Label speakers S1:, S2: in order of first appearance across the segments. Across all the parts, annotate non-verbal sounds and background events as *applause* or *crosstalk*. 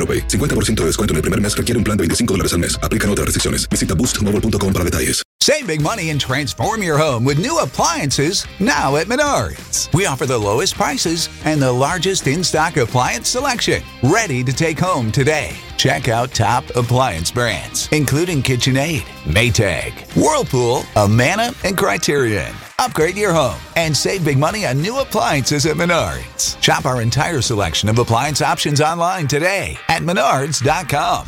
S1: AroPay. 50% de descuento en el primer mes requiere un plan de 25 dólares al mes. Aplican otras restricciones. Visita boostmobile.com para detalles.
S2: Save big money and transform your home with new appliances now at Menards. We offer the lowest prices and the largest in stock appliance selection. Ready to take home today. Check out top appliance brands, including KitchenAid, Maytag, Whirlpool, Amana, and Criterion. Upgrade your home and save big money on new appliances at Menards. Shop our entire selection of appliance options online today at menards.com.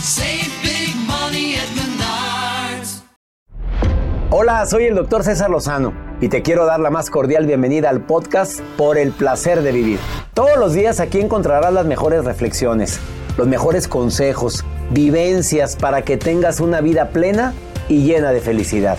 S3: Save big money at Menards.
S4: Hola, soy el doctor César Lozano y te quiero dar la más cordial bienvenida al podcast Por el placer de vivir. Todos los días aquí encontrarás las mejores reflexiones, los mejores consejos, vivencias para que tengas una vida plena y llena de felicidad.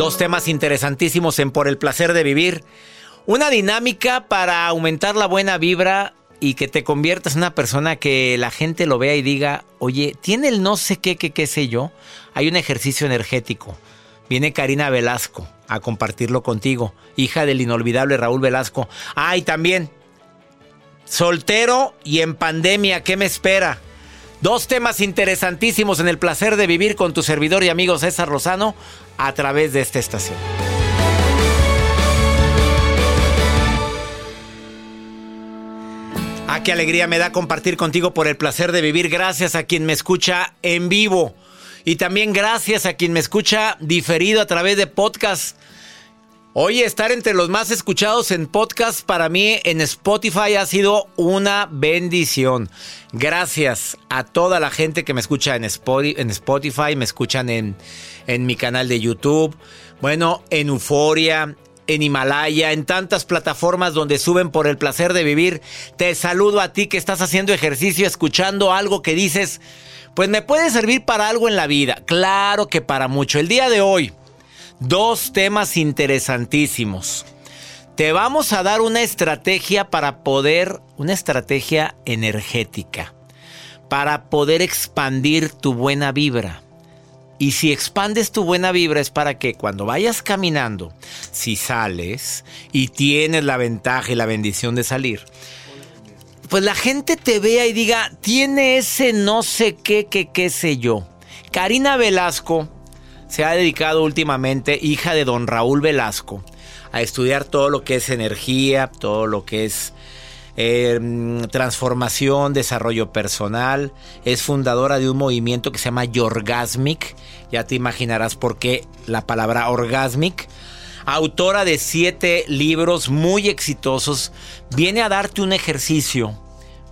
S5: Dos temas interesantísimos en Por el placer de vivir. Una dinámica para aumentar la buena vibra y que te conviertas en una persona que la gente lo vea y diga, oye, tiene el no sé qué, qué, qué sé yo. Hay un ejercicio energético. Viene Karina Velasco a compartirlo contigo, hija del inolvidable Raúl Velasco. Ah, y también, soltero y en pandemia, ¿qué me espera? Dos temas interesantísimos en el placer de vivir con tu servidor y amigo César Rosano a través de esta estación. Ah, qué alegría me da compartir contigo por el placer de vivir. Gracias a quien me escucha en vivo. Y también gracias a quien me escucha diferido a través de podcast. Hoy estar entre los más escuchados en podcast para mí en Spotify ha sido una bendición. Gracias a toda la gente que me escucha en Spotify, me escuchan en, en mi canal de YouTube, bueno, en Euforia, en Himalaya, en tantas plataformas donde suben por el placer de vivir. Te saludo a ti que estás haciendo ejercicio, escuchando algo que dices, pues me puede servir para algo en la vida. Claro que para mucho. El día de hoy, dos temas interesantísimos. Te vamos a dar una estrategia para poder, una estrategia energética, para poder expandir tu buena vibra. Y si expandes tu buena vibra es para que cuando vayas caminando, si sales y tienes la ventaja y la bendición de salir, pues la gente te vea y diga, tiene ese no sé qué, qué, qué sé yo. Karina Velasco se ha dedicado últimamente, hija de don Raúl Velasco, a estudiar todo lo que es energía, todo lo que es eh, transformación, desarrollo personal. Es fundadora de un movimiento que se llama Yorgasmic. Ya te imaginarás por qué la palabra orgasmic. Autora de siete libros muy exitosos. Viene a darte un ejercicio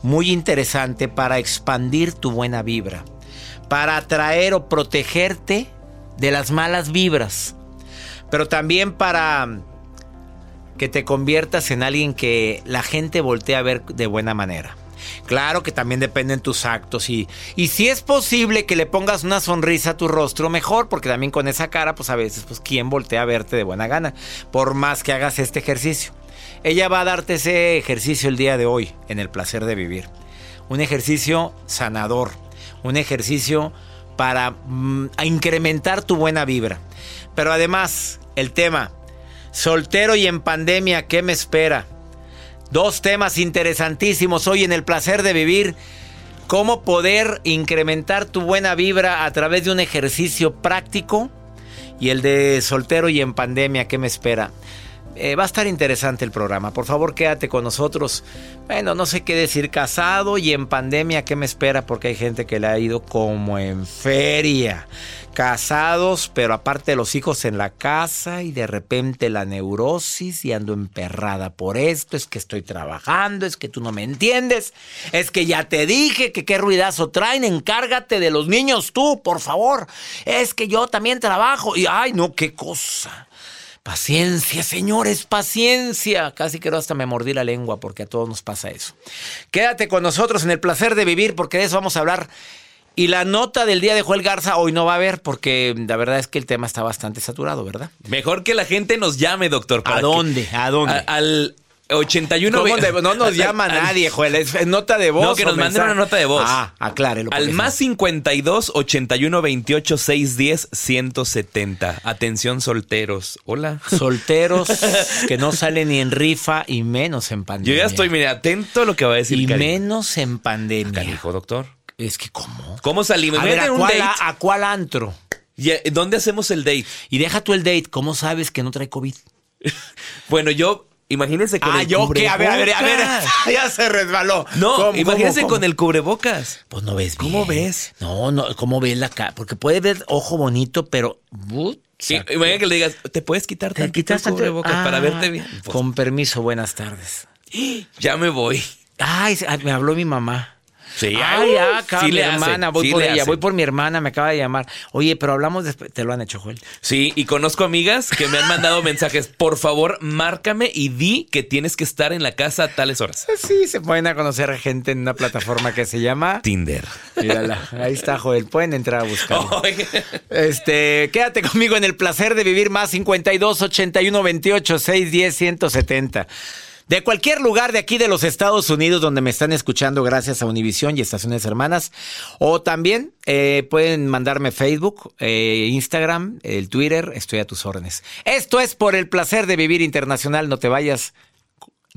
S5: muy interesante para expandir tu buena vibra. Para atraer o protegerte de las malas vibras, pero también para que te conviertas en alguien que la gente voltee a ver de buena manera. Claro que también dependen tus actos y, y si es posible que le pongas una sonrisa a tu rostro, mejor, porque también con esa cara, pues a veces, pues quién voltea a verte de buena gana, por más que hagas este ejercicio. Ella va a darte ese ejercicio el día de hoy, en el placer de vivir. Un ejercicio sanador, un ejercicio para mm, incrementar tu buena vibra. Pero además, el tema, soltero y en pandemia, ¿qué me espera? Dos temas interesantísimos hoy en el placer de vivir. Cómo poder incrementar tu buena vibra a través de un ejercicio práctico. Y el de soltero y en pandemia, ¿qué me espera? Eh, va a estar interesante el programa. Por favor, quédate con nosotros. Bueno, no sé qué decir, casado y en pandemia, ¿qué me espera? Porque hay gente que le ha ido como en feria. Casados, pero aparte de los hijos en la casa y de repente la neurosis y ando emperrada por esto, es que estoy trabajando, es que tú no me entiendes, es que ya te dije que qué ruidazo traen, encárgate de los niños tú, por favor, es que yo también trabajo y ay no, qué cosa. Paciencia, señores, paciencia. Casi quiero hasta me mordí la lengua porque a todos nos pasa eso. Quédate con nosotros en el placer de vivir porque de eso vamos a hablar. Y la nota del día de Joel Garza hoy no va a haber porque la verdad es que el tema está bastante saturado, ¿verdad?
S6: Mejor que la gente nos llame, doctor.
S5: ¿A dónde? ¿A dónde?
S6: a- al 81...
S5: ¿Cómo de- no nos *laughs* llama
S6: al-
S5: nadie, Joel. Es nota de voz.
S6: No, que nos manden una nota de voz.
S5: Ah, aclárelo.
S6: Al más
S5: no.
S6: 52 81 28 610 170. Atención solteros. Hola.
S5: Solteros *laughs* que no salen ni en rifa y menos en
S6: Yo
S5: pandemia.
S6: ya estoy, mire, atento a lo que va a decir
S5: Y menos en pandemia.
S6: Canijo, doctor.
S5: Es que, ¿cómo?
S6: ¿Cómo salimos?
S5: A ver, ¿a
S6: Imagínate un
S5: cuál,
S6: date.
S5: a cuál antro?
S6: ¿Y, eh, ¿Dónde hacemos el date?
S5: Y deja tú el date. ¿Cómo sabes que no trae COVID? *laughs*
S6: Bueno, yo, imagínense con
S5: ah,
S6: el
S5: yo qué. A ver, a ver, a ver.
S6: cubrebocas. *laughs*
S5: ya se resbaló.
S6: No,
S5: ¿Cómo,
S6: imagínense
S5: cómo,
S6: con el cubrebocas.
S5: Pues no ves bien.
S6: ¿Cómo ves?
S5: No, no, ¿cómo ves la cara? Porque puede ver ojo bonito, pero...
S6: Y, imagínate que le digas, ¿te puedes quitar
S5: ¿Te
S6: el cubrebocas para
S5: Ah,
S6: verte bien? Pues,
S5: Con permiso, buenas tardes. *gasps*
S6: ya me voy.
S5: Ay, ah, me habló mi mamá.
S6: Sí,
S5: Ay, acá
S6: sí
S5: mi
S6: le hace,
S5: hermana, voy
S6: sí
S5: por
S6: le
S5: ella,
S6: hace.
S5: voy por mi hermana, me acaba de llamar. Oye, pero hablamos después. Te lo han hecho, Joel.
S6: Sí, y conozco amigas que me han mandado mensajes. Por favor, márcame y di que tienes que estar en la casa a tales horas.
S5: Sí, se pueden a conocer a gente en una plataforma que se llama.
S6: Tinder.
S5: Mírala, ahí está, Joel. Pueden entrar a buscarlo. *laughs* Este, quédate conmigo en el placer de vivir más 52 81 28 610 170. De cualquier lugar de aquí de los Estados Unidos donde me están escuchando gracias a Univisión y Estaciones Hermanas. O también eh, pueden mandarme Facebook, eh, Instagram, el Twitter, estoy a tus órdenes. Esto es por el placer de vivir internacional, no te vayas.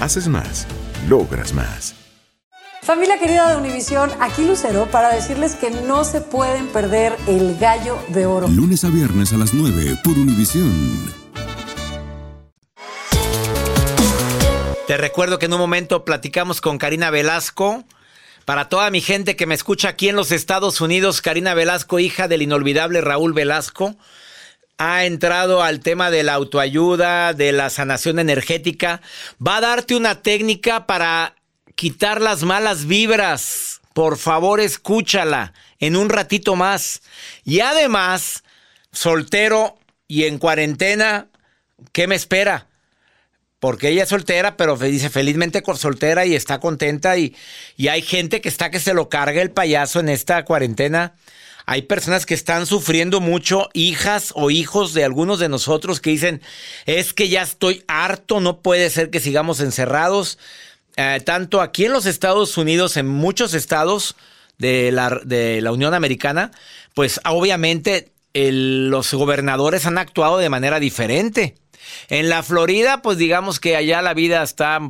S7: Haces más, logras más.
S8: Familia querida de Univisión, aquí Lucero para decirles que no se pueden perder el gallo de oro.
S9: Lunes a viernes a las 9 por Univisión.
S5: Te recuerdo que en un momento platicamos con Karina Velasco. Para toda mi gente que me escucha aquí en los Estados Unidos, Karina Velasco, hija del inolvidable Raúl Velasco, ha entrado al tema de la autoayuda, de la sanación energética, va a darte una técnica para quitar las malas vibras. Por favor, escúchala en un ratito más. Y además, soltero y en cuarentena, ¿qué me espera? Porque ella es soltera, pero dice felizmente soltera y está contenta y, y hay gente que está que se lo carga el payaso en esta cuarentena. Hay personas que están sufriendo mucho, hijas o hijos de algunos de nosotros que dicen, es que ya estoy harto, no puede ser que sigamos encerrados. Eh, tanto aquí en los Estados Unidos, en muchos estados de la, Unión Americana, pues obviamente los gobernadores han actuado de manera diferente. En la Florida, pues digamos que allá la vida está,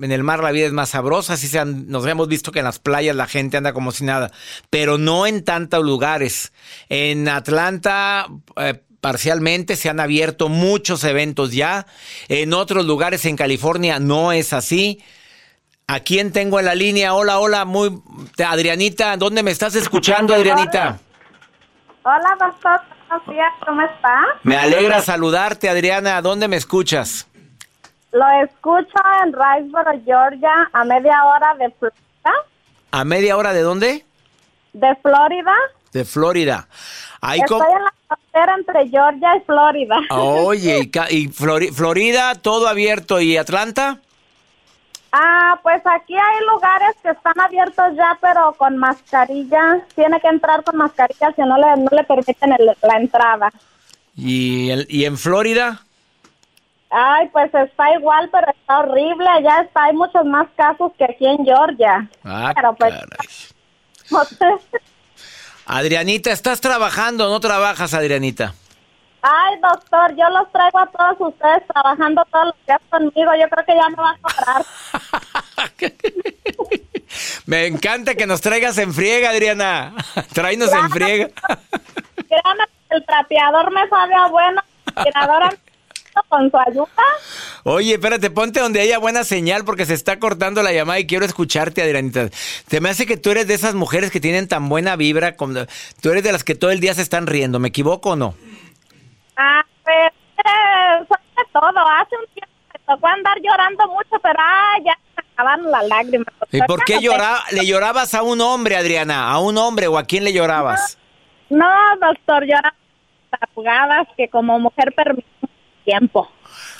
S5: en el mar la vida es más sabrosa, así se han- nos hemos visto que en las playas la gente anda como si nada, pero no en tantos lugares. En Atlanta, eh, parcialmente se han abierto muchos eventos ya, en otros lugares en California no es así. ¿A quién tengo en la línea? Hola, hola, muy Adrianita, ¿dónde me estás escuchando, Adrianita?
S10: Hola, doctor. Buenos días. ¿Cómo está?
S5: Me alegra saludarte, Adriana. ¿Dónde me escuchas?
S10: Lo escucho en Riceboro, Georgia, a media hora de Florida.
S5: ¿A media hora de dónde?
S10: De Florida.
S5: De Florida. Ahí
S10: Estoy en la frontera entre Georgia y Florida.
S5: Oye, *laughs* y, y Flori- Florida, todo abierto. ¿Y Atlanta?
S10: Ah, pues aquí hay lugares que están abiertos ya, pero con mascarilla. Tiene que entrar con mascarilla, si no le, no le permiten el- la entrada.
S5: ¿Y, el- y en Florida?
S10: Ay, pues está igual, pero está horrible. Allá está, hay muchos más casos que aquí en Georgia.
S5: Ah,
S10: pero pues.
S5: Adrianita, ¿estás trabajando o no trabajas, Adrianita?
S10: Ay, doctor, yo los traigo a todos ustedes trabajando todos los días conmigo. Yo creo que ya me va a cobrar. *laughs*
S5: Me encanta que nos traigas en friega, Adriana. *laughs* Tráenos en friega.
S10: Créame, el trapeador me sabe a bueno. La con su ayuda.
S5: Oye, espérate, ponte donde haya buena señal porque se está cortando la llamada y quiero escucharte, Adrianita. Te me hace que tú eres de esas mujeres que tienen tan buena vibra. Como, tú eres de las que todo el día se están riendo. ¿Me equivoco o no?
S10: Ah, pues, eh, sobre todo, hace un tiempo me tocó andar llorando mucho, pero ah, ya se me acabaron las lágrimas.
S5: ¿Y por qué llora- le llorabas a un hombre, Adriana? ¿A un hombre o a quién le llorabas?
S10: No, doctor, lloraba jugadas que como mujer permite tiempo.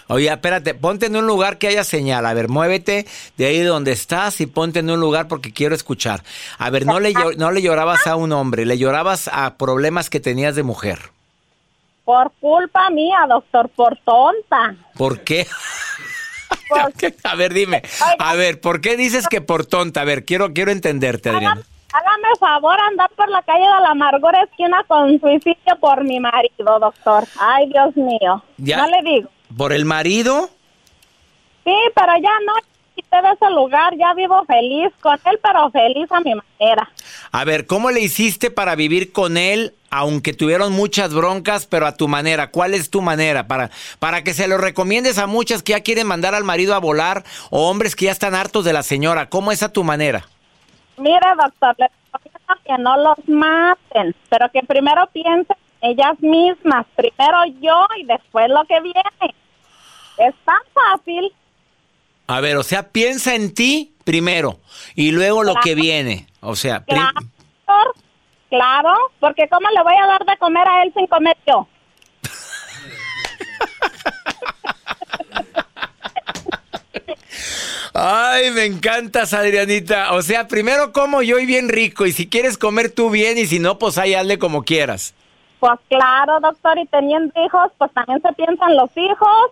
S5: Oye, espérate, ponte en un lugar que haya señal. A ver, muévete de ahí donde estás y ponte en un lugar porque quiero escuchar. A ver, no le, no le llorabas a un hombre, le llorabas a problemas que tenías de mujer.
S10: Por culpa mía, doctor, por tonta.
S5: ¿Por qué? *laughs* a ver, dime. A ver, ¿por qué dices que por tonta? A ver, quiero, quiero entenderte, Adriana.
S10: Hágame favor andar por la calle de la amargura esquina con suicidio por mi marido, doctor. Ay, Dios mío.
S5: Ya.
S10: No le digo.
S5: ¿Por el marido?
S10: Sí, pero ya no quité de ese lugar. Ya vivo feliz con él, pero feliz a mi manera.
S5: A ver, ¿cómo le hiciste para vivir con él, aunque tuvieron muchas broncas, pero a tu manera? ¿Cuál es tu manera? Para, para que se lo recomiendes a muchas que ya quieren mandar al marido a volar o hombres que ya están hartos de la señora. ¿Cómo es a tu manera?
S10: Mire, doctor, le recomiendo que no los maten, pero que primero piensen ellas mismas. Primero yo y después lo que viene. Es tan fácil.
S5: A ver, o sea, piensa en ti primero y luego lo que viene. O sea,
S10: Claro, doctor, claro, porque ¿cómo le voy a dar de comer a él sin comer yo?
S5: Ay, me encantas, Adrianita. O sea, primero como yo y bien rico. Y si quieres comer tú bien y si no, pues ahí hazle como quieras.
S10: Pues claro, doctor, y teniendo hijos, pues también se piensan los hijos.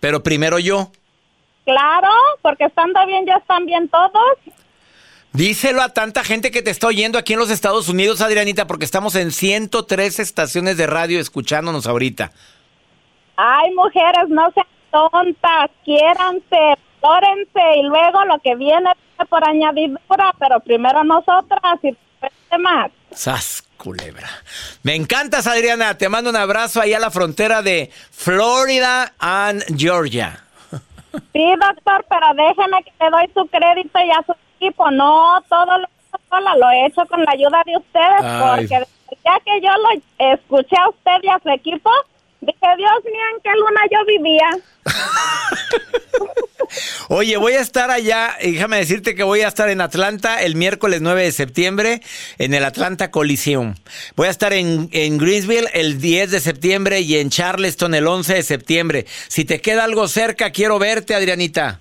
S5: Pero primero yo.
S10: Claro, porque estando bien ya están bien todos.
S5: Díselo a tanta gente que te está oyendo aquí en los Estados Unidos, Adrianita, porque estamos en 103 estaciones de radio escuchándonos ahorita.
S10: Ay, mujeres, no sean tontas, quiéranse, valórense y luego lo que viene por añadidura, pero primero nosotras y después demás.
S5: ¡Sas, culebra! Me encantas, Adriana. Te mando un abrazo ahí a la frontera de Florida and Georgia.
S10: Sí, doctor, pero déjeme que le doy su crédito y a su equipo. No, todo lo lo he hecho con la ayuda de ustedes,
S5: Ay.
S10: porque ya que yo lo escuché a usted y a su equipo, dije, Dios mío, ¿en qué luna yo vivía? *laughs*
S5: Oye, voy a estar allá, déjame decirte que voy a estar en Atlanta el miércoles 9 de septiembre en el Atlanta Coliseum. Voy a estar en, en Greensville el 10 de septiembre y en Charleston el 11 de septiembre. Si te queda algo cerca, quiero verte, Adrianita.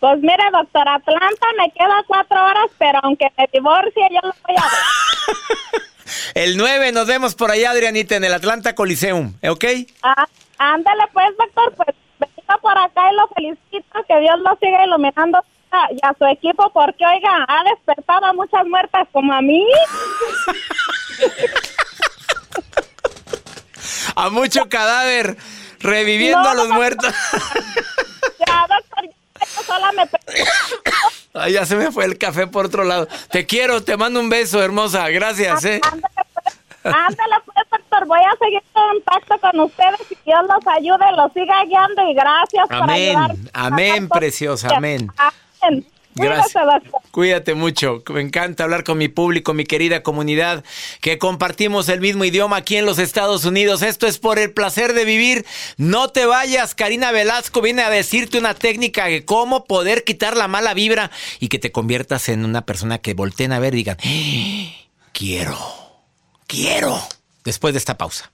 S10: Pues mire, doctor, Atlanta me queda cuatro horas, pero aunque me divorcie, yo lo voy a ver. *laughs* *laughs*
S5: El 9 nos vemos por allá, Adrianita, en el Atlanta Coliseum, ¿ok?
S10: Ah, ándale pues, doctor, pues venga por acá y lo felicito, que Dios lo siga iluminando a- y a su equipo, porque oiga, ha despertado a muchas muertas como a mí. *laughs*
S5: A mucho cadáver, reviviendo
S10: No,
S5: a los muertos.
S10: Ya, doctor, yo sola me... *coughs*
S5: Ay, ya se me fue el café por otro lado. Te quiero, te mando un beso, hermosa. Gracias, ¿eh?
S10: Ándale pues, doctor, voy a seguir en contacto con ustedes y Dios los ayude, los siga guiando y gracias por
S5: Amén,
S10: ayudar.
S5: amén, preciosa, amén.
S10: Amén.
S5: Gracias. Cuídate mucho. Me encanta hablar con mi público, mi querida comunidad, que compartimos el mismo idioma aquí en los Estados Unidos. Esto es por el placer de vivir. No te vayas. Karina Velasco viene a decirte una técnica de cómo poder quitar la mala vibra y que te conviertas en una persona que volteen a ver y digan, "Ah, quiero, quiero. Después de esta pausa.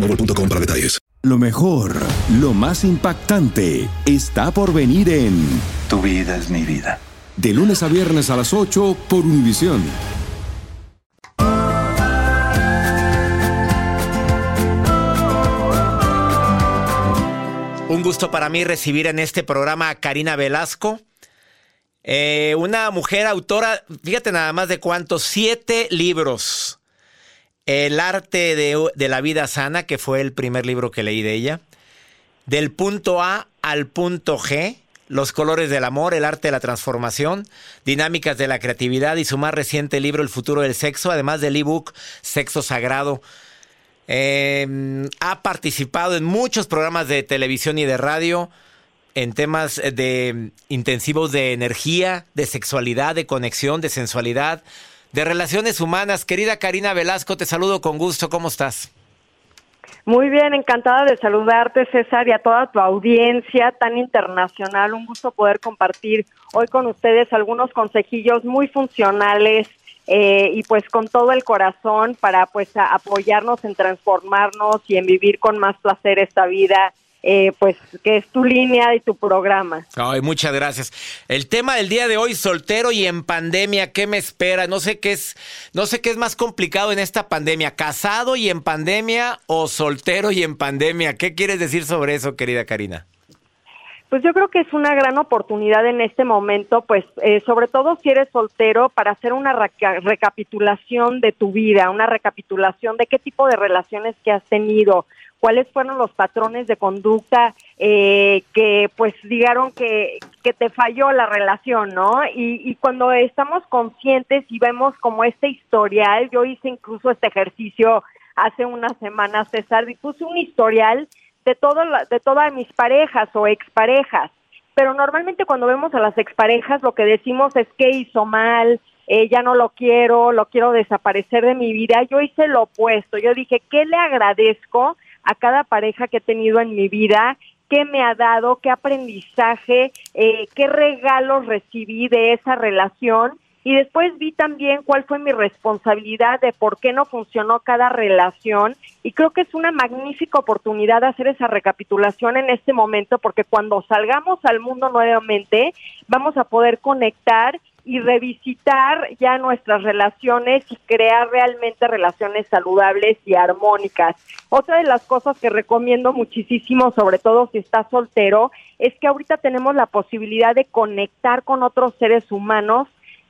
S1: boostmobile.com para detalles.
S9: Lo mejor, lo más impactante, está por venir en
S11: Tu vida es mi vida.
S9: De lunes a viernes a las 8 por Univisión.
S5: Un gusto para mí recibir en este programa a Karina Velasco, eh, una mujer autora, fíjate nada más de cuántos, siete libros. El arte de, la vida sana, que fue el primer libro que leí de ella. Del punto A al punto G, los colores del amor, el arte de la transformación, dinámicas de la creatividad y su más reciente libro, El futuro del sexo, además del ebook Sexo Sagrado. Eh, ha participado en muchos programas de televisión y de radio en temas de intensivos de energía, de sexualidad, de conexión, de sensualidad, de relaciones humanas. Querida Karina Velasco, te saludo con gusto. ¿Cómo estás?
S12: Muy bien, encantada de saludarte, César, y a toda tu audiencia tan internacional. Un gusto poder compartir hoy con ustedes algunos consejillos muy funcionales eh, y pues con todo el corazón para pues apoyarnos en transformarnos y en vivir con más placer esta vida, eh, pues que es tu línea y tu programa.
S5: Ay, muchas gracias. El tema del día de hoy, soltero y en pandemia, ¿qué me espera? No sé qué es, no sé qué es más complicado en esta pandemia, casado y en pandemia o soltero y en pandemia. ¿Qué quieres decir sobre eso, querida Karina?
S12: Pues yo creo que es una gran oportunidad en este momento, pues eh, sobre todo si eres soltero, para hacer una reca- recapitulación de tu vida, una recapitulación de qué tipo de relaciones que has tenido, cuáles fueron los patrones de conducta eh, que pues dijeron que, que te falló la relación, ¿no? Y, y cuando estamos conscientes y vemos como este historial, yo hice incluso este ejercicio hace unas semanas, César, y puse un historial de, todo la- de todas mis parejas o exparejas. Pero normalmente cuando vemos a las exparejas lo que decimos es que hizo mal, eh, ya no lo quiero, lo quiero desaparecer de mi vida. Yo hice lo opuesto. Yo dije, ¿qué le agradezco a cada pareja que he tenido en mi vida? ¿Qué me ha dado? ¿Qué aprendizaje? Eh, ¿Qué regalos recibí de esa relación? y después vi también cuál fue mi responsabilidad de por qué no funcionó cada relación y creo que es una magnífica oportunidad de hacer esa recapitulación en este momento porque cuando salgamos al mundo nuevamente vamos a poder conectar y revisitar ya nuestras relaciones y crear realmente relaciones saludables y armónicas. Otra de las cosas que recomiendo muchísimo, sobre todo si estás soltero, es que ahorita tenemos la posibilidad de conectar con otros seres humanos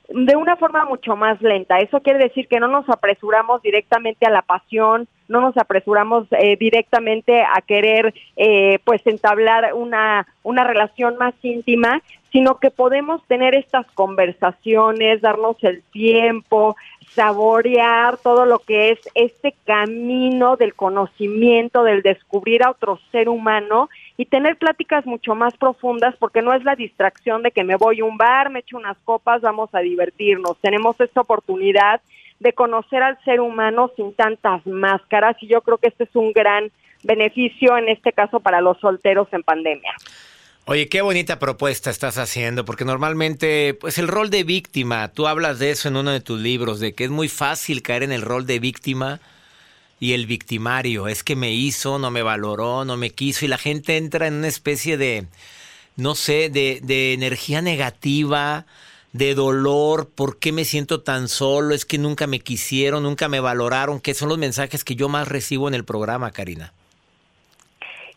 S12: de una forma mucho más lenta. Eso quiere decir que no nos apresuramos directamente a la pasión, no nos apresuramos eh, directamente a querer eh, pues entablar una, una relación más íntima, sino que podemos tener estas conversaciones, darnos el tiempo, saborear todo lo que es este camino del conocimiento, del descubrir a otro ser humano y tener pláticas mucho más profundas porque no es la distracción de que me voy a un bar, me echo unas copas, vamos a divertirnos. Tenemos esta oportunidad de conocer al ser humano sin tantas máscaras y yo creo que este es un gran beneficio en este caso para los solteros en pandemia.
S5: Oye, qué bonita propuesta estás haciendo, porque normalmente, pues el rol de víctima, tú hablas de eso en uno de tus libros, de que es muy fácil caer en el rol de víctima y el victimario, es que me hizo, no me valoró, no me quiso, y la gente entra en una especie de, no sé, de, energía negativa, de dolor, ¿por qué me siento tan solo? Es que nunca me quisieron, nunca me valoraron, que son los mensajes que yo más recibo en el programa, Karina.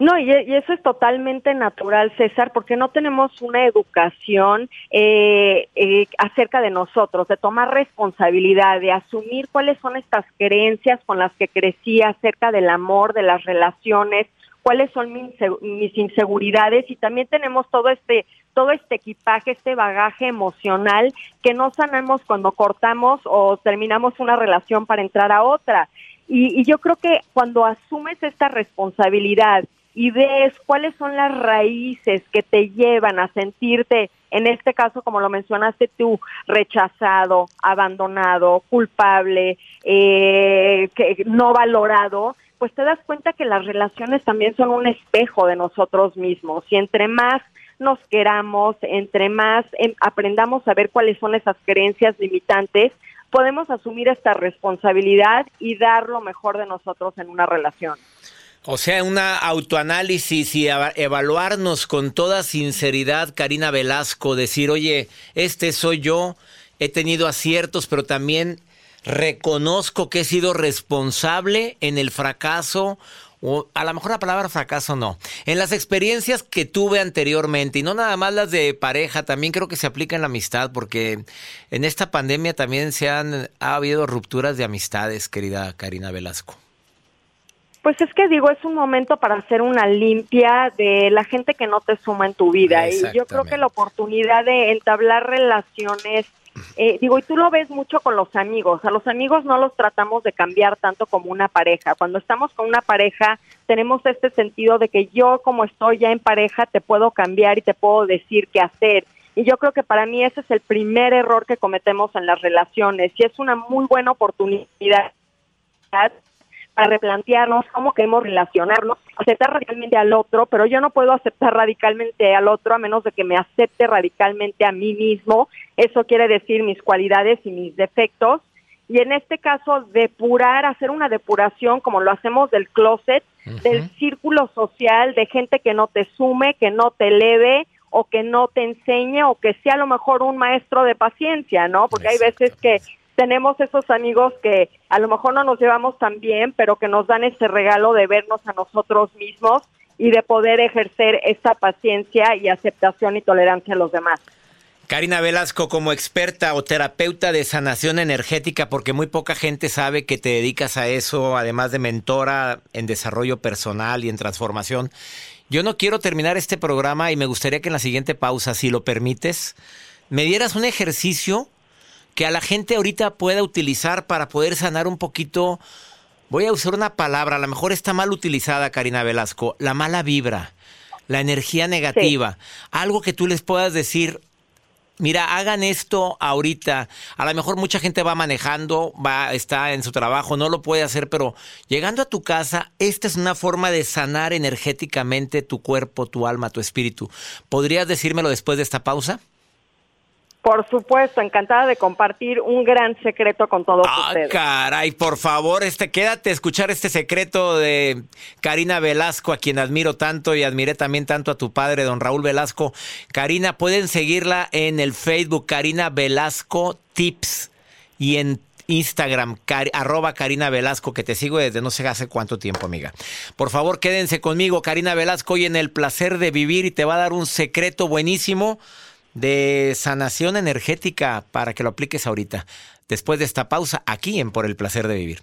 S12: No, y, eso es totalmente natural, César, porque no tenemos una educación eh, eh, acerca de nosotros, de tomar responsabilidad, de asumir cuáles son estas creencias con las que crecí acerca del amor, de las relaciones, cuáles son mis, mis inseguridades y también tenemos todo este todo este equipaje, este bagaje emocional que no sanamos cuando cortamos o terminamos una relación para entrar a otra. Y, y yo creo que cuando asumes esta responsabilidad y ves cuáles son las raíces que te llevan a sentirte, en este caso, como lo mencionaste tú, rechazado, abandonado, culpable, eh, que no valorado, pues te das cuenta que las relaciones también son un espejo de nosotros mismos y entre más nos queramos, entre más em, aprendamos a ver cuáles son esas creencias limitantes, podemos asumir esta responsabilidad y dar lo mejor de nosotros en una relación.
S5: O sea, una autoanálisis y evaluarnos con toda sinceridad, Karina Velasco, decir, oye, este soy yo, he tenido aciertos, pero también reconozco que he sido responsable en el fracaso, o a lo mejor la palabra fracaso no, en las experiencias que tuve anteriormente, y no nada más las de pareja, también creo que se aplica en la amistad, porque en esta pandemia también se han, ha habido rupturas de amistades, querida Karina Velasco.
S12: Pues es que digo, es un momento para hacer una limpia de la gente que no te suma en tu vida. Y yo creo que la oportunidad de entablar relaciones, eh, digo, y tú lo ves mucho con los amigos. A los amigos no los tratamos de cambiar tanto como una pareja. Cuando estamos con una pareja, tenemos este sentido de que yo como estoy ya en pareja, te puedo cambiar y te puedo decir qué hacer. Y yo creo que para mí ese es el primer error que cometemos en las relaciones. Y es una muy buena oportunidad para replantearnos cómo queremos relacionarnos, aceptar radicalmente al otro, pero yo no puedo aceptar radicalmente al otro a menos de que me acepte radicalmente a mí mismo. Eso quiere decir mis cualidades y mis defectos. Y en este caso, depurar, hacer una depuración como lo hacemos del closet, del círculo social, de gente que no te sume, que no te eleve o que no te enseñe o que sea a lo mejor un maestro de paciencia, ¿no? Porque hay veces que tenemos esos amigos que a lo mejor no nos llevamos tan bien, pero que nos dan ese regalo de vernos a nosotros mismos y de poder ejercer esa paciencia y aceptación y tolerancia a los demás.
S5: Karina Velasco, como experta o terapeuta de sanación energética, porque muy poca gente sabe que te dedicas a eso, además de mentora en desarrollo personal y en transformación. Yo no quiero terminar este programa y me gustaría que en la siguiente pausa, si lo permites, me dieras un ejercicio que a la gente ahorita pueda utilizar para poder sanar un poquito. Voy a usar una palabra, a lo mejor está mal utilizada, Karina Velasco, la mala vibra, la energía negativa. Algo que tú les puedas decir, mira, hagan esto ahorita. A lo mejor mucha gente va manejando, va, está en su trabajo, no lo puede hacer, pero llegando a tu casa, esta es una forma de sanar energéticamente tu cuerpo, tu alma, tu espíritu. ¿Podrías decírmelo después de esta pausa?
S12: Por supuesto, encantada de compartir un gran secreto con todos
S5: Ah,
S12: ustedes.
S5: caray, por favor, este, quédate a escuchar este secreto de Karina Velasco, a quien admiro tanto y admiré también tanto a tu padre, don Raúl Velasco. Karina, pueden seguirla en el Facebook, Karina Velasco Tips, y en Instagram, cari- arroba Karina Velasco, que te sigo desde no sé hace cuánto tiempo, amiga. Por favor, quédense conmigo, Karina Velasco, hoy en el placer de vivir y te va a dar un secreto buenísimo de sanación energética para que lo apliques ahorita. Después de esta pausa, aquí en Por el placer de vivir.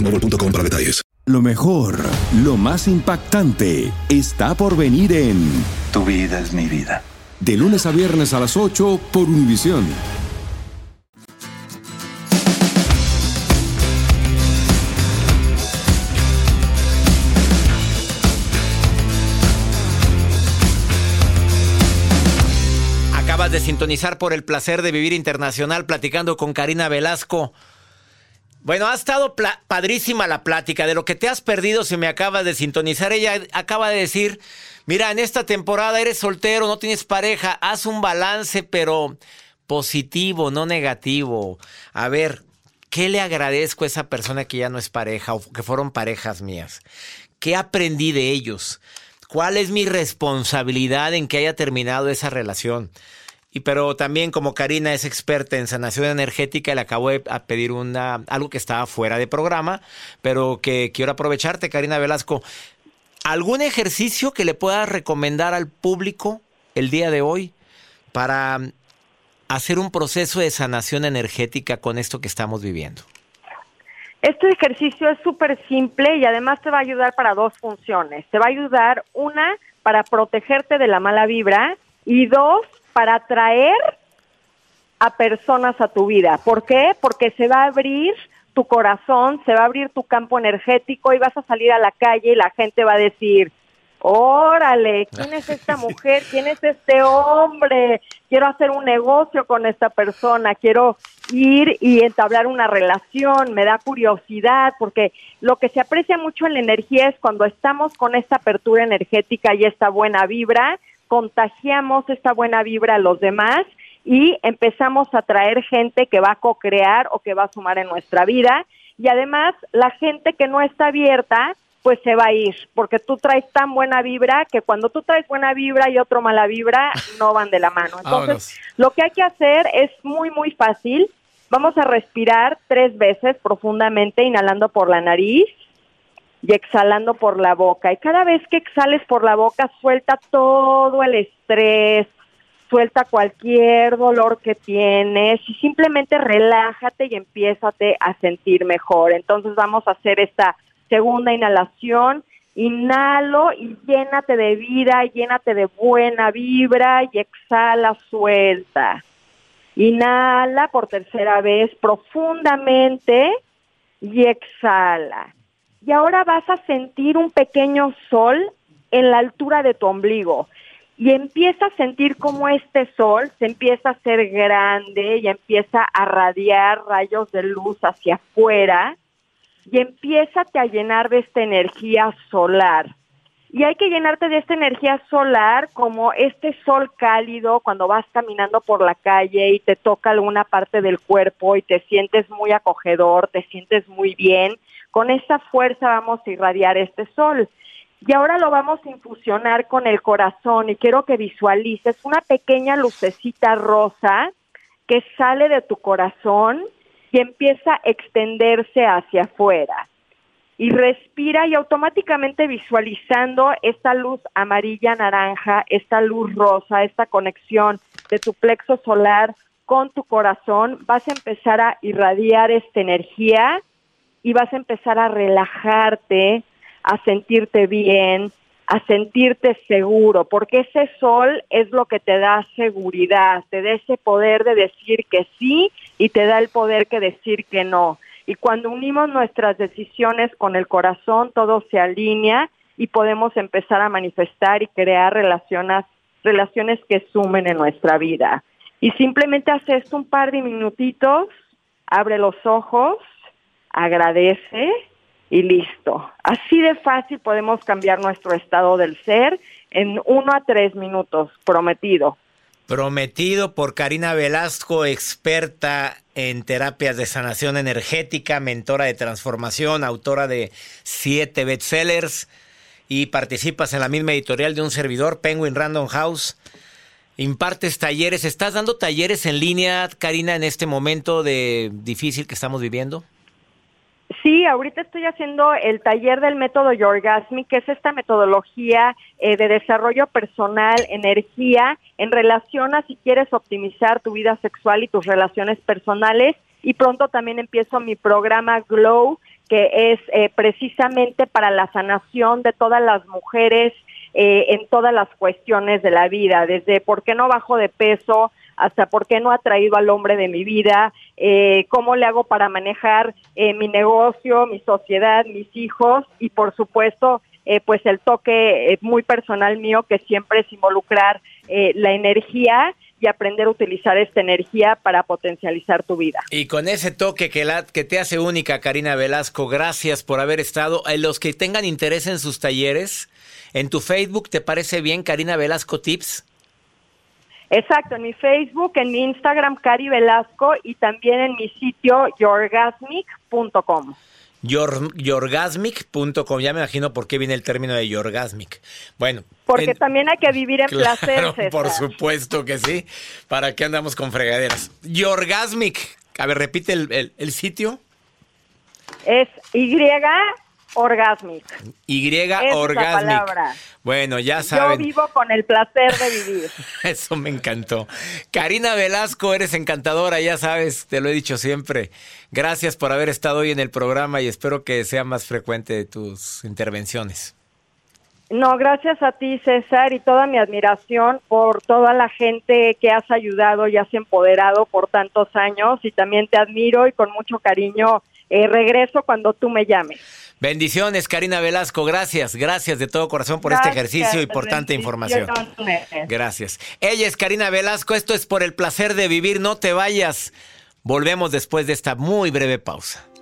S1: boostmobile.com para detalles.
S9: Lo mejor, lo más impactante, está por venir en
S11: Tu vida es mi vida.
S9: De lunes a viernes a las 8 por Univisión.
S5: Acabas de sintonizar por el placer de vivir internacional platicando con Karina Velasco. Bueno, ha estado padrísima la plática. De lo que te has perdido, si me acabas de sintonizar, ella acaba de decir, mira, en esta temporada eres soltero, no tienes pareja, haz un balance, pero positivo, no negativo. A ver, ¿qué le agradezco a esa persona que ya no es pareja o que fueron parejas mías? ¿Qué aprendí de ellos? ¿Cuál es mi responsabilidad en que haya terminado esa relación? Y pero también como Karina es experta en sanación energética, le acabo de a pedir una algo que estaba fuera de programa, pero que quiero aprovecharte, Karina Velasco. ¿Algún ejercicio que le puedas recomendar al público el día de hoy para hacer un proceso de sanación energética con esto que estamos viviendo?
S12: Este ejercicio es súper simple y además te va a ayudar para dos funciones. Te va a ayudar, una, para protegerte de la mala vibra y dos, para atraer a personas a tu vida. ¿Por qué? Porque se va a abrir tu corazón, se va a abrir tu campo energético y vas a salir a la calle y la gente va a decir, órale, ¿quién es esta *laughs* mujer? ¿Quién es este hombre? Quiero hacer un negocio con esta persona, quiero ir y entablar una relación, me da curiosidad, porque lo que se aprecia mucho en la energía es cuando estamos con esta apertura energética y esta buena vibra, contagiamos esta buena vibra a los demás y empezamos a traer gente que va a co-crear o que va a sumar en nuestra vida. Y además, la gente que no está abierta, pues se va a ir, porque tú traes tan buena vibra que cuando tú traes buena vibra y otro mala vibra, *laughs* no van de la mano. Entonces, lo que hay que hacer es muy, muy fácil. Vamos a respirar tres veces profundamente, inhalando por la nariz y exhalando por la boca. Y cada vez que exhales por la boca, suelta todo el estrés, suelta cualquier dolor que tienes y simplemente relájate y empiézate a sentir mejor. Entonces vamos a hacer esta segunda inhalación. Inhalo y llénate de vida, llénate de buena vibra y exhala, suelta. Inhala por tercera vez profundamente y exhala. Y ahora vas a sentir un pequeño sol en la altura de tu ombligo. Y empieza a sentir cómo este sol se empieza a hacer grande y empieza a radiar rayos de luz hacia afuera y empieza a llenar de esta energía solar. Y hay que llenarte de esta energía solar como este sol cálido cuando vas caminando por la calle y te toca alguna parte del cuerpo y te sientes muy acogedor, te sientes muy bien. Con esa fuerza vamos a irradiar este sol. Y ahora lo vamos a infusionar con el corazón y quiero que visualices una pequeña lucecita rosa que sale de tu corazón y empieza a extenderse hacia afuera. Y respira y automáticamente visualizando esta luz amarilla, naranja, esta luz rosa, esta conexión de tu plexo solar con tu corazón, vas a empezar a irradiar esta energía y vas a empezar a relajarte, a sentirte bien, a sentirte seguro, porque ese sol es lo que te da seguridad, te da ese poder de decir que sí y te da el poder que decir que no. Y cuando unimos nuestras decisiones con el corazón, todo se alinea y podemos empezar a manifestar y crear relaciones, relaciones que sumen en nuestra vida. Y simplemente hace esto un par de minutitos, abre los ojos, agradece y listo. Así de fácil podemos cambiar nuestro estado del ser en uno a tres minutos, prometido.
S5: Prometido por Karina Velasco, experta en terapias de sanación energética, mentora de transformación, autora de siete bestsellers y participas en la misma editorial de un servidor, Penguin Random House. Impartes talleres, ¿estás dando talleres en línea, Karina, en este momento de difícil que estamos viviendo?
S12: Sí, ahorita estoy haciendo el taller del método Yorgasmic, que es esta metodología eh, de desarrollo personal, energía, en relación a si quieres optimizar tu vida sexual y tus relaciones personales. Y pronto también empiezo mi programa Glow, que es eh, precisamente para la sanación de todas las mujeres eh, en todas las cuestiones de la vida, desde por qué no bajo de peso, hasta por qué no ha traído al hombre de mi vida, eh, cómo le hago para manejar eh, mi negocio, mi sociedad, mis hijos y por supuesto eh, pues el toque muy personal mío que siempre es involucrar la energía y aprender a utilizar esta energía para potencializar tu vida.
S5: Y con ese toque que, la, que te hace única, Karina Velasco, gracias por haber estado. A los que tengan interés en sus talleres, en tu Facebook, ¿te parece bien, Karina Velasco Tips?
S12: Exacto, en mi Facebook, en mi Instagram, Cari Velasco, y también en mi sitio, yorgasmic.com.
S5: yorgasmic.com, ya me imagino por qué viene el término de yorgasmic. Bueno.
S12: Porque también hay que vivir en placer. *laughs*
S5: Por supuesto que sí. ¿Para qué andamos con fregaderas? Yorgasmic. A ver, repite el, el sitio.
S12: Es Y Orgasmic.
S5: Y Orgasmic. Bueno, ya saben.
S12: Yo vivo con el placer de vivir. *laughs*
S5: Eso me encantó. Karina Velasco, eres encantadora, ya sabes, te lo he dicho siempre. Gracias por haber estado hoy en el programa y espero que sea más frecuente tus intervenciones.
S12: No, gracias a ti, César, y toda mi admiración por toda la gente que has ayudado y has empoderado por tantos años. Y también te admiro y con mucho cariño eh, regreso cuando tú me llames.
S5: Bendiciones, Karina Velasco. Gracias, gracias de todo corazón por este ejercicio y por tanta información. Gracias. Ella es Karina Velasco. Esto es por el placer de vivir. No te vayas. Volvemos después de esta muy breve pausa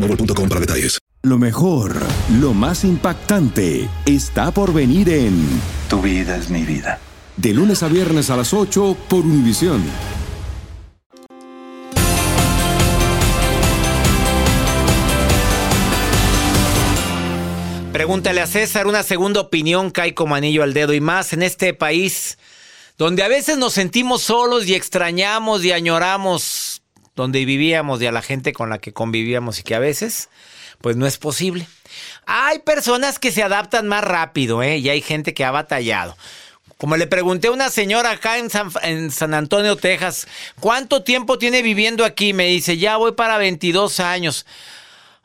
S1: para detalles.
S9: Lo mejor, lo más impactante, está por venir en
S11: Tu vida es mi vida.
S9: De lunes a viernes a las 8 por Univisión.
S5: Pregúntale a César, una segunda opinión cae como anillo al dedo y más en este país donde a veces nos sentimos solos y extrañamos y añoramos donde vivíamos y a la gente con la que convivíamos y que a veces, pues no es posible. Hay personas que se adaptan más rápido, ¿eh? Y hay gente que ha batallado. Como le pregunté a una señora acá en San, en San Antonio, Texas, ¿cuánto tiempo tiene viviendo aquí? Me dice, ya voy para 22 años.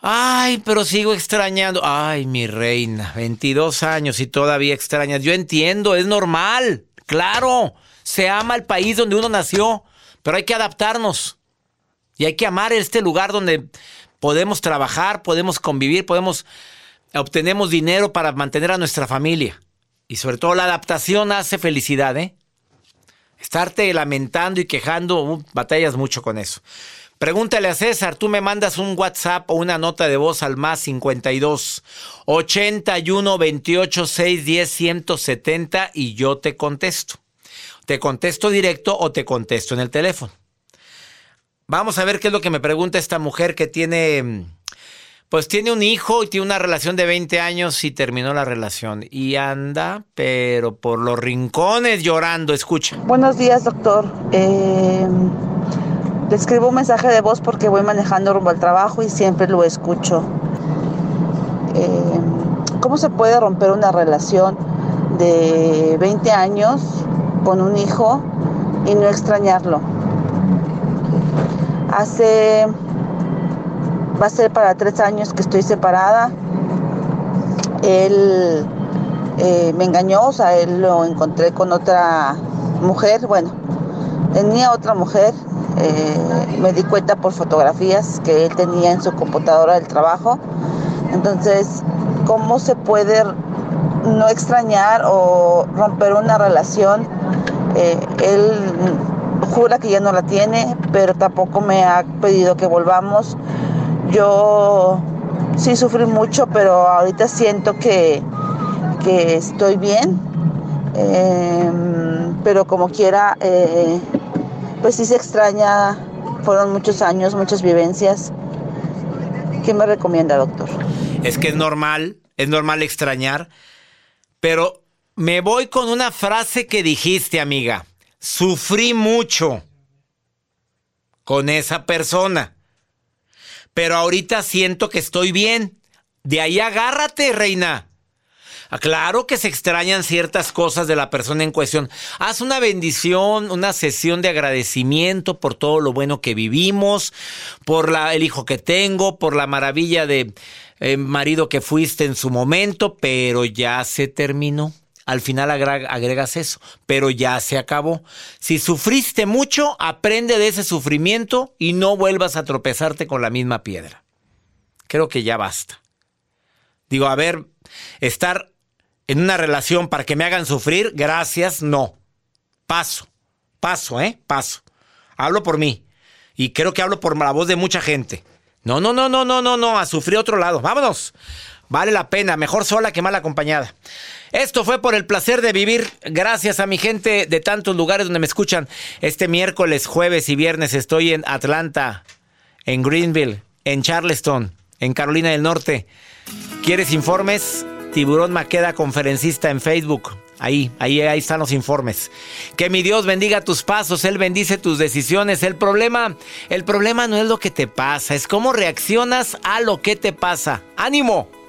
S5: Ay, pero sigo extrañando. Ay, mi reina, 22 años y todavía extrañas. Yo entiendo, es normal. Claro, se ama el país donde uno nació, pero hay que adaptarnos. Y hay que amar este lugar donde podemos trabajar, podemos convivir, podemos obtenemos dinero para mantener a nuestra familia. Y sobre todo la adaptación hace felicidad, ¿eh? Estarte lamentando y quejando, uh, batallas mucho con eso. Pregúntale a César, tú me mandas un WhatsApp o una nota de voz al más 52 81 28 610 170 y yo te contesto. Te contesto directo o te contesto en el teléfono. Vamos a ver qué es lo que me pregunta esta mujer que tiene, pues tiene un hijo y tiene una relación de 20 años y terminó la relación. Y anda, pero por los rincones llorando, escucha.
S13: Buenos días, doctor. Eh, le escribo un mensaje de voz porque voy manejando rumbo al trabajo y siempre lo escucho. Eh, ¿Cómo se puede romper una relación de 20 años con un hijo y no extrañarlo? Hace, va a ser para tres años que estoy separada. Él eh, me engañó, o sea, él lo encontré con otra mujer, bueno, tenía otra mujer, eh, me di cuenta por fotografías que él tenía en su computadora del trabajo. Entonces, ¿cómo se puede no extrañar o romper una relación? Eh, él jura que ya no la tiene, pero tampoco me ha pedido que volvamos. Yo sí sufrí mucho, pero ahorita siento que, que estoy bien. Eh, pero como quiera, eh, pues sí se extraña. Fueron muchos años, muchas vivencias. ¿Qué me recomienda, doctor?
S5: Es que es normal, es normal extrañar, pero me voy con una frase que dijiste, amiga. Sufrí mucho con esa persona, pero ahorita siento que estoy bien. De ahí agárrate, reina. Ah, Claro que se extrañan ciertas cosas de la persona en cuestión. Haz una bendición, una sesión de agradecimiento por todo lo bueno que vivimos, por la, el hijo que tengo, por la maravilla de eh, marido que fuiste en su momento, pero ya se terminó. Al final agregas eso, pero ya se acabó. Si sufriste mucho, aprende de ese sufrimiento y no vuelvas a tropezarte con la misma piedra. Creo que ya basta. Digo, a ver, estar en una relación para que me hagan sufrir, gracias, no. Paso, paso, ¿eh? Paso. Hablo por mí. Y creo que hablo por la voz de mucha gente. No, no, no, no, no, no, no, a sufrir otro lado. Vámonos. Vale la pena, mejor sola que mal acompañada. Esto fue por el placer de vivir. Gracias a mi gente de tantos lugares donde me escuchan. Este miércoles, jueves y viernes estoy en Atlanta, en Greenville, en Charleston, en Carolina del Norte. ¿Quieres informes? Tiburón Maqueda, conferencista en Facebook. Ahí, ahí, ahí están los informes. Que mi Dios bendiga tus pasos, Él bendice tus decisiones. El problema, el problema no es lo que te pasa, es cómo reaccionas a lo que te pasa. ¡Ánimo!